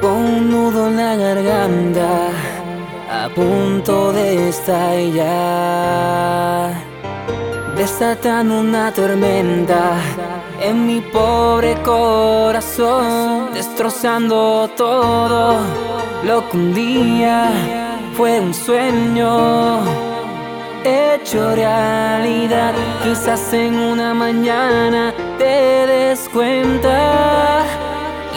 con un nudo en la garganta, a punto de estallar, desatando una tormenta en mi pobre corazón, destrozando todo lo que un día fue un sueño hecho realidad. Quizás en una mañana te des cuenta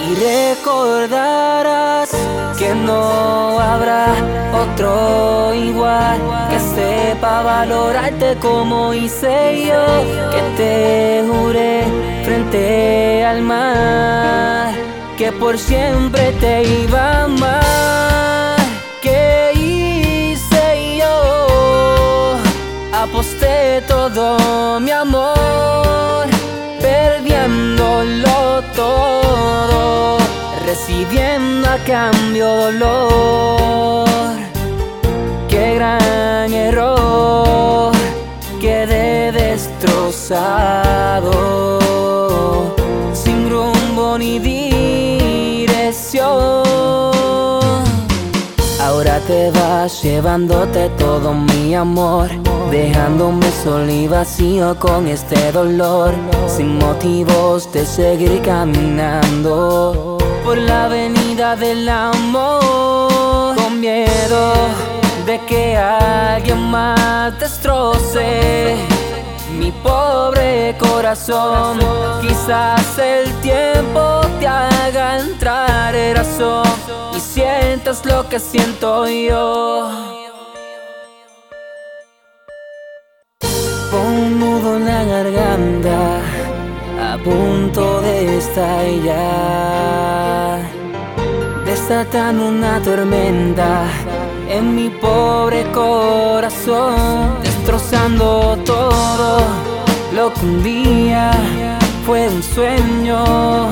y recordarás que no habrá otro igual que sepa valorarte como hice yo, que te juré frente al mar que por siempre te iba a amar. Que hice yo? Aposté todo cambio dolor. Qué gran error, quedé destrozado, sin rumbo ni dirección. Ahora te vas llevándote todo mi amor, dejándome solo y vacío con este dolor, sin motivos de seguir caminando por la avenida del amor, con miedo de que alguien más destroce mi pobre corazón. Quizás el tiempo te haga entrar en razón y sientas lo que siento yo. Con un nudo en la garganta, a punto de estallar, desatando una tormenta en mi pobre corazón, destrozando todo lo que un día fue un sueño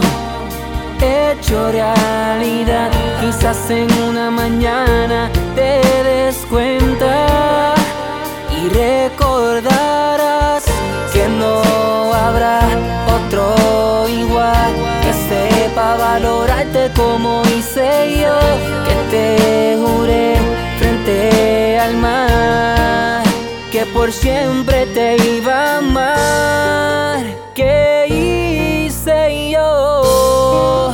hecho realidad. Quizás en una mañana te des cuenta y recordarás que no habrá otro igual que sepa valorarte como hice siempre te iba a amar. ¿Qué hice yo?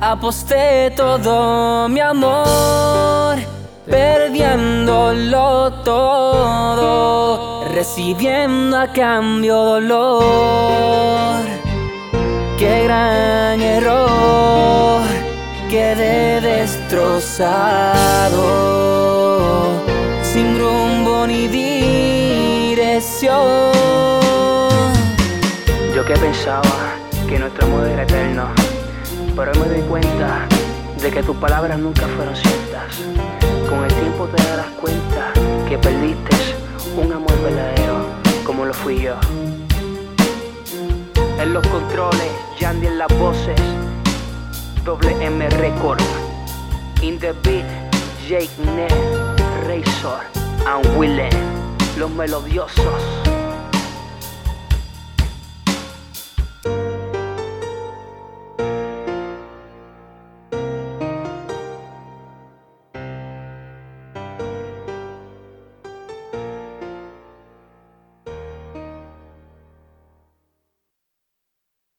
Aposté todo mi amor, perdiéndolo todo, recibiendo a cambio dolor. Qué gran error, quedé destrozado, sin rumbo ni Yo que pensaba que nuestro amor era eterno, pero me doy cuenta de que tus palabras nunca fueron ciertas. Con el tiempo te darás cuenta que perdiste un amor verdadero como lo fui yo. En los controles, Yandy en las voces, doble M Record, in the beat, Jake Ned, Razor, and Willem, los melodiosos.